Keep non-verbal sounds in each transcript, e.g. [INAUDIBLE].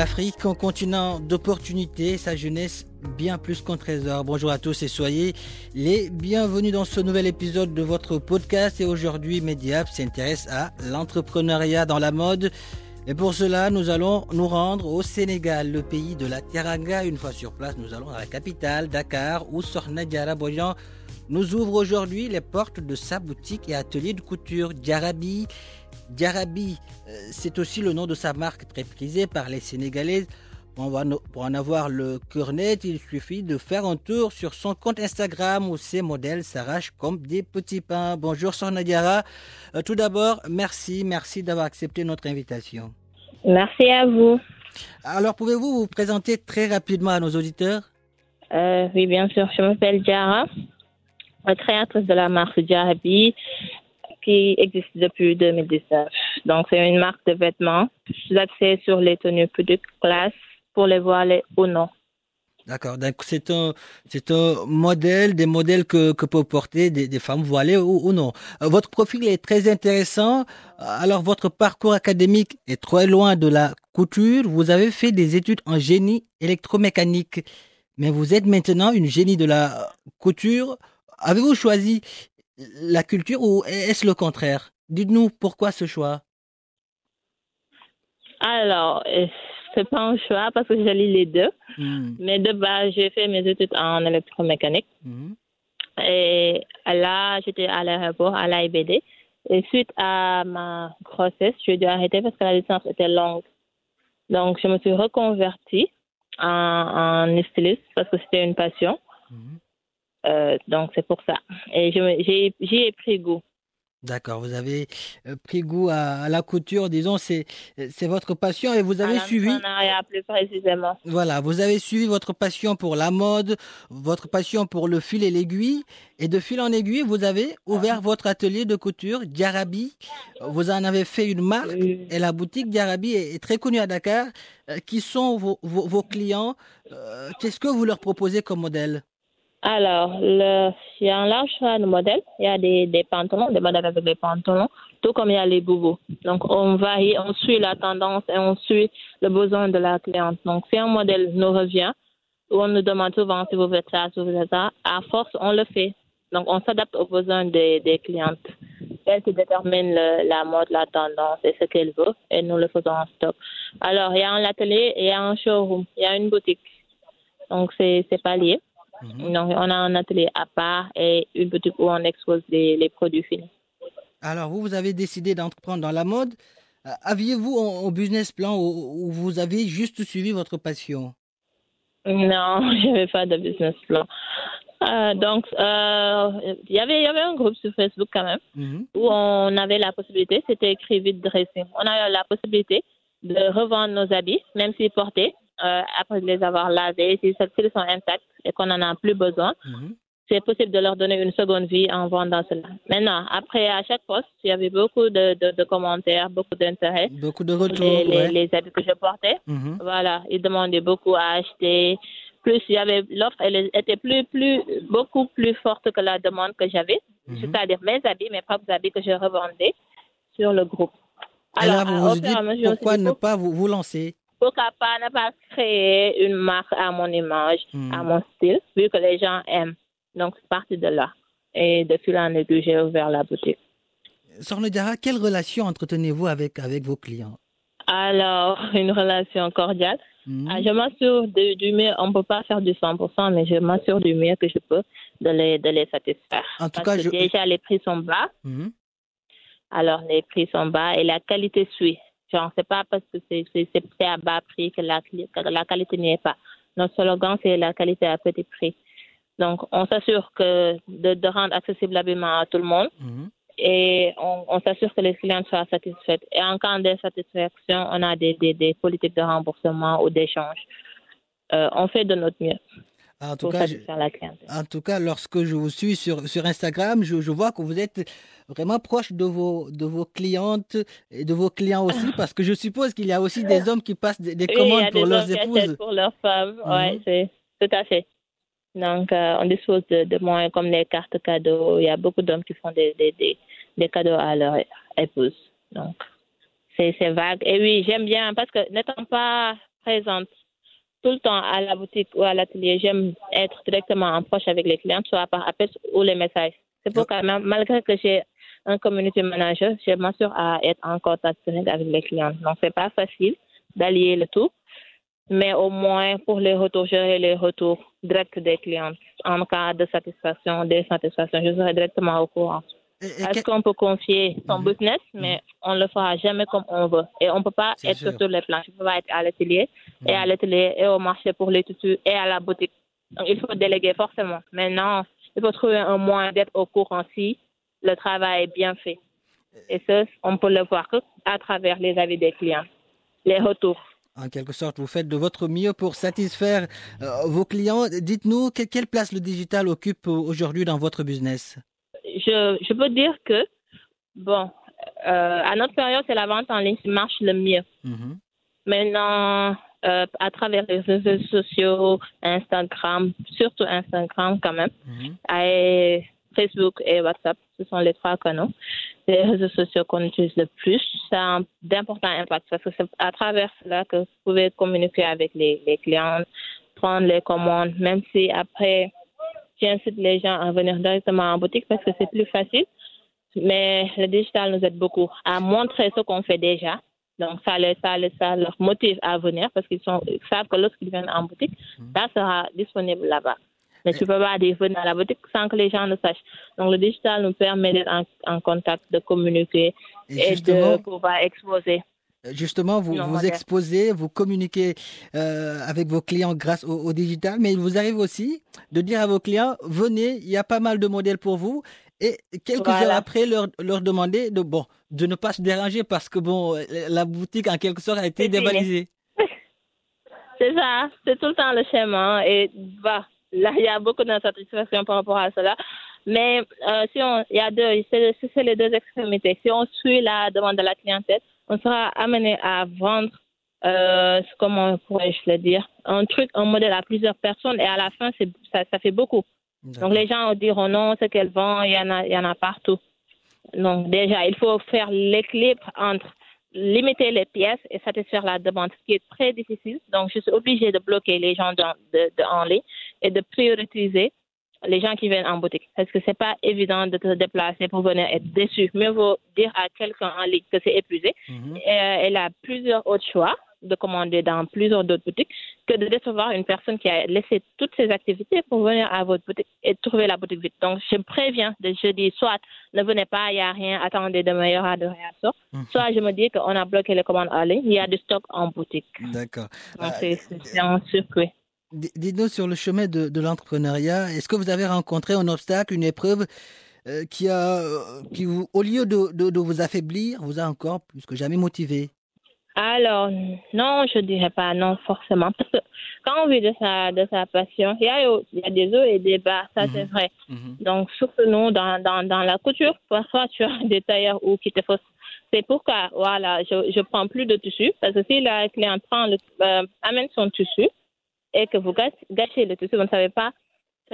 L'Afrique, un continent d'opportunités, sa jeunesse bien plus qu'un trésor. Bonjour à tous et soyez les bienvenus dans ce nouvel épisode de votre podcast. Et aujourd'hui, Mediap s'intéresse à l'entrepreneuriat dans la mode. Et pour cela, nous allons nous rendre au Sénégal, le pays de la Teranga. Une fois sur place, nous allons à la capitale, Dakar, où Sorna Diara nous ouvre aujourd'hui les portes de sa boutique et atelier de couture Diarabi. Diarabi, euh, c'est aussi le nom de sa marque très prisée par les Sénégalaises. Pour en avoir le cœur net, il suffit de faire un tour sur son compte Instagram où ses modèles s'arrachent comme des petits pains. Bonjour Sorna Diara. Euh, tout d'abord, merci, merci d'avoir accepté notre invitation. Merci à vous. Alors, pouvez-vous vous présenter très rapidement à nos auditeurs? Euh, Oui, bien sûr. Je m'appelle Diara, créatrice de la marque Diarabi qui existe depuis 2019. Donc, c'est une marque de vêtements. Je sur les tenues de classe pour les voiler ou non. D'accord. Donc, c'est un, c'est un modèle, des modèles que, que peuvent porter des, femmes voilées ou, ou, non. Euh, votre profil est très intéressant. Alors, votre parcours académique est très loin de la couture. Vous avez fait des études en génie électromécanique. Mais vous êtes maintenant une génie de la couture. Avez-vous choisi la culture ou est-ce le contraire? Dites-nous pourquoi ce choix Alors, c'est pas un choix parce que je lis les deux? Hmm. Mais de base, j'ai fait mes études en électromécanique. Hmm. Et là, j'étais à l'aéroport, à l'AIBD. Et suite à ma grossesse, j'ai dû arrêter parce que la licence était longue. Donc, je me suis reconvertie en, en styliste parce que c'était une passion. Hmm. Euh, donc, c'est pour ça. Et j'y ai pris goût. D'accord, vous avez euh, pris goût à, la couture, disons, c'est votre passion et vous avez à suivi. plus précisément. Voilà, vous avez suivi votre passion pour la mode, votre passion pour le fil et l'aiguille, et de fil en aiguille, vous avez ouvert votre atelier de couture Diarabi. Vous en avez fait une marque et la boutique Diarabi est, très connue à Dakar. Euh, qui sont vos, vos, clients? Qu'est-ce que vous leur proposez comme modèle? Alors, le, il y a un large choix de modèles. Il y a des, des pantalons, des modèles avec des pantalons, tout comme il y a les boubous. Donc, on varie, on suit la tendance et on suit le besoin de la cliente. Donc, si un modèle nous revient, ou on nous demande souvent si vous faites ça, si vous faites ça, à force, on le fait. Donc, on s'adapte aux besoins des, des clientes. Elle qui détermine le, la mode, la tendance et ce qu'elle veut, et nous le faisons en stock. Alors, il y a un atelier il y a un showroom, il y a une boutique. Donc, c'est pas lié. Mhm. Donc, on a un atelier à part et une boutique où on expose les, les produits finis. Alors, vous, vous avez décidé d'entreprendre dans la mode. Euh, aviez-vous un, business plan ou, vous avez juste suivi votre passion? Non, [LAUGHS] je n'avais pas de business plan. Euh, donc, euh, y il y avait un groupe sur Facebook quand même mhm. où on avait la possibilité, c'était écrit vide dressing. On a la possibilité de revendre nos habits, même s'ils portaient, euh, après les avoir lavés, si celles-ci sont intactes et qu'on n'en a plus besoin, mhm. c'est possible de leur donner une seconde vie en vendant cela. Maintenant, après, à chaque poste, il y avait beaucoup de, de, commentaires, beaucoup d'intérêt. Beaucoup de retours. Les, les, habits que je portais. Mhm. Voilà, ils demandaient beaucoup à acheter. Plus il y avait l'offre, elle était plus, plus, beaucoup plus forte que la demande que j'avais. Mhm. C'est-à-dire mes habits, mes propres habits que je revendais sur le groupe. Alors, vous vous dites pourquoi ne pas vous, vous lancer? Pourquoi pas ne pas créer une marque à mon image, à hmm. mon style, vu que les gens aiment. Donc, c'est parti de là. Et depuis en aiguille, j'ai ouvert la boutique. Sornedara, quelle relation entretenez-vous avec, avec vos clients? Alors, [LAUGHS] une relation cordiale. Mhm. Ah, je m'assure du mieux. On ne peut pas faire du 100%, mais je m'assure du mieux que je peux de les, de les satisfaire. En tout Parce cas, que je- déjà, les prix sont bas. Mhm. Alors, les prix sont bas et la qualité suit. Genre, c'est pas parce que c'est à bas prix que la, la qualité n'y est pas. Notre slogan, c'est la qualité à petit prix. Donc, on s'assure que de, de rendre accessible l'habillement à tout le monde Mhm. et on, on s'assure que les clients soient satisfaits. Et en cas d'insatisfaction, on a des, des, des politiques de remboursement ou d'échange. Euh, on fait de notre mieux En tout cas. En tout lorsque je vous suis sur, sur Instagram, je, je vois que vous êtes vraiment proche de vos, de vos clientes et de vos clients aussi, parce que je suppose qu'il y a aussi des hommes qui passent des, Oui, commandes pour des leurs épouses. pour leurs femmes. Mhm. Ouais, c'est tout à fait. Donc, euh, on dispose de, de moyens comme les cartes cadeaux. Il y a beaucoup d'hommes qui font des, des, des, cadeaux à leur épouse. Donc, c'est vague. Et oui, j'aime bien parce que n'étant pas présente tout le temps à la boutique ou à l'atelier, j'aime être directement en proche avec les clients, soit par appel ou les messages. C'est pourquoi, ma- malgré que j'ai un community manager, je m'assure à être en contact direct avec les clients. Donc, c'est pas facile d'allier le tout, mais au moins pour les retours, gérer les retours directs des clients. En cas de satisfaction, d'insatisfaction, je serai directement au courant. Et Est-ce qu'on peut confier son Mhm. business, mais on le fera jamais comme on veut. Et on ne peut pas être sûr. sur les plans. Je peux pas être à l'atelier, et à l'atelier, et au marché pour les tissus, et à la boutique. Donc, il faut déléguer forcément. Maintenant, il faut trouver un moyen d'être au courant si le travail est bien fait. Et ça, on peut le voir à travers les avis des clients, les retours. En quelque sorte, vous faites de votre mieux pour satisfaire euh, vos clients. Dites-nous, que- quelle place le digital occupe euh, aujourd'hui dans votre business? Je, je peux dire que, bon, euh, à notre période, c'est la vente en ligne qui marche le mieux. Mhm. Maintenant, euh, à travers les réseaux sociaux, Instagram, surtout Instagram quand même, Mhm. et Facebook et WhatsApp, ce sont les trois canaux, les réseaux sociaux qu'on utilise le plus. Ça a d'importants impacts parce que c'est à travers cela que vous pouvez communiquer avec les, les clients, prendre les commandes, même si après, j'incite les gens à venir directement en boutique parce que c'est plus facile. Mais le digital nous aide beaucoup à montrer ce qu'on fait déjà. Donc, ça, les, ça, les- ça leur motive à venir parce qu'ils savent que lorsqu'ils viennent en boutique, ça sera disponible là-bas. Mais tu peux pas dire venir à la boutique sans que les gens le sachent. Donc, le digital nous permet d'être en, en contact, de communiquer Et et, de pouvoir exposer. Justement, vous vous exposez, vous communiquez euh, avec vos clients grâce au, au digital, mais il vous arrive aussi de dire à vos clients, venez, il y a pas mal de modèles pour vous, et quelques Voilà. heures après, leur, leur demander de, bon, de ne pas se déranger parce que bon, la boutique en quelque sorte a été dévalisée. [LAUGHS] C'est ça, c'est tout le temps le schéma. Et bah, là, il y a beaucoup d'insatisfaction par rapport à cela. Mais euh, si on, il y a deux, c'est les deux extrémités. Si on suit la demande de la clientèle, on sera amené à vendre, euh, comment pourrais-je le dire, un truc, un modèle à plusieurs personnes et à la fin, ça, ça fait beaucoup. Donc les gens diront non, ce qu'elle vend, il y en a, il y en a partout. Donc déjà, il faut faire l'équilibre entre limiter les pièces et satisfaire la demande, ce qui est très difficile. Donc je suis obligée de bloquer les gens de- en ligne et de prioriser les gens qui viennent en boutique. Parce que c'est pas évident de te déplacer pour venir être déçu? Mieux vaut dire à quelqu'un en ligne que c'est épuisé. Mhm. Et, euh, elle a plusieurs autres choix de commander dans plusieurs d'autres boutiques que de décevoir une personne qui a laissé toutes ses activités pour venir à votre boutique et trouver la boutique vite. Donc, je préviens de je dis soit ne venez pas, il n'y a rien, attendez de meilleures heures de réaction. Mhm. Soit je me dis qu'on a bloqué les commandes en ligne, il y a du stock en boutique. D'accord. Donc, Euh, c'est un circuit. Dites-nous sur le chemin de, de l'entrepreneuriat, est-ce que vous avez rencontré un obstacle, une épreuve euh, qui a, euh, qui vous, au lieu de, de, de vous affaiblir, vous a encore plus que jamais motivé? Alors, non, je dirais pas non forcément. Parce que quand on vit de sa, de sa passion, il y, a, il y a des hauts et des bas, ça c'est Mhm. vrai. Donc, surtout nous, dans, dans, dans la couture, parfois tu as des tailleurs ou qui te faussent. C'est pourquoi, voilà, je je prends plus de tissu. Parce que si la cliente prend le, euh, amène son tissu et que vous gâchez, le tissu, vous ne savez pas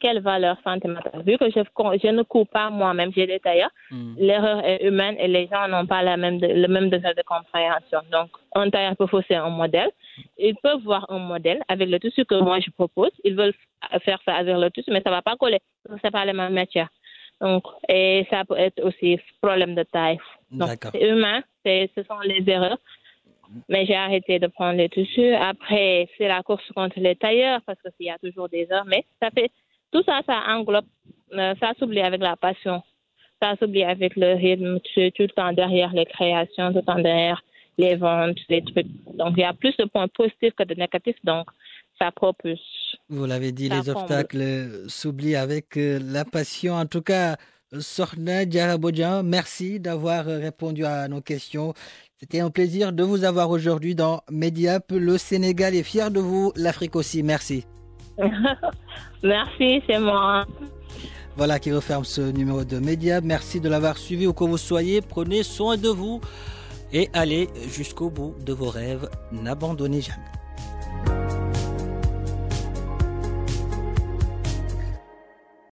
quelle valeur sentimentale. Vu que je, je ne coupe pas moi-même, j'ai des tailleurs, Mhm. l'erreur est humaine et les gens n'ont pas la même de- le même degré de compréhension. Donc, un tailleur peut fausser un modèle. Ils peuvent voir un modèle avec le tissu que moi je propose. Ils veulent faire ça avec le tissu, mais ça va pas coller. que C'est pas les mêmes matières. Donc, et ça peut être aussi problème de taille. Donc, c'est humain. C'est, ce sont les erreurs Mais j'ai arrêté de prendre les tissus. Après, c'est la course contre les tailleurs parce qu'il y a toujours des heures. Mais ça fait tout ça, ça englobe, euh, ça s'oublie avec la passion. Ça s'oublie avec le rythme. Tu es tout le temps derrière les créations, tout le temps derrière les ventes, les trucs. Donc, il y a plus de points positifs que de négatifs. Donc, ça propulse. Vous l'avez dit, Ça les comble. obstacles s'oublient avec euh, la passion. En tout cas, Sorna Diarabodjan, merci d'avoir euh, répondu à nos questions. C'était un plaisir de vous avoir aujourd'hui dans Mediap. Le Sénégal est fier de vous, l'Afrique aussi. Merci. [LAUGHS] Merci, c'est moi. Voilà qui referme ce numéro de Mediap. Merci de l'avoir suivi où que vous soyez. Prenez soin de vous et allez jusqu'au bout de vos rêves. N'abandonnez jamais.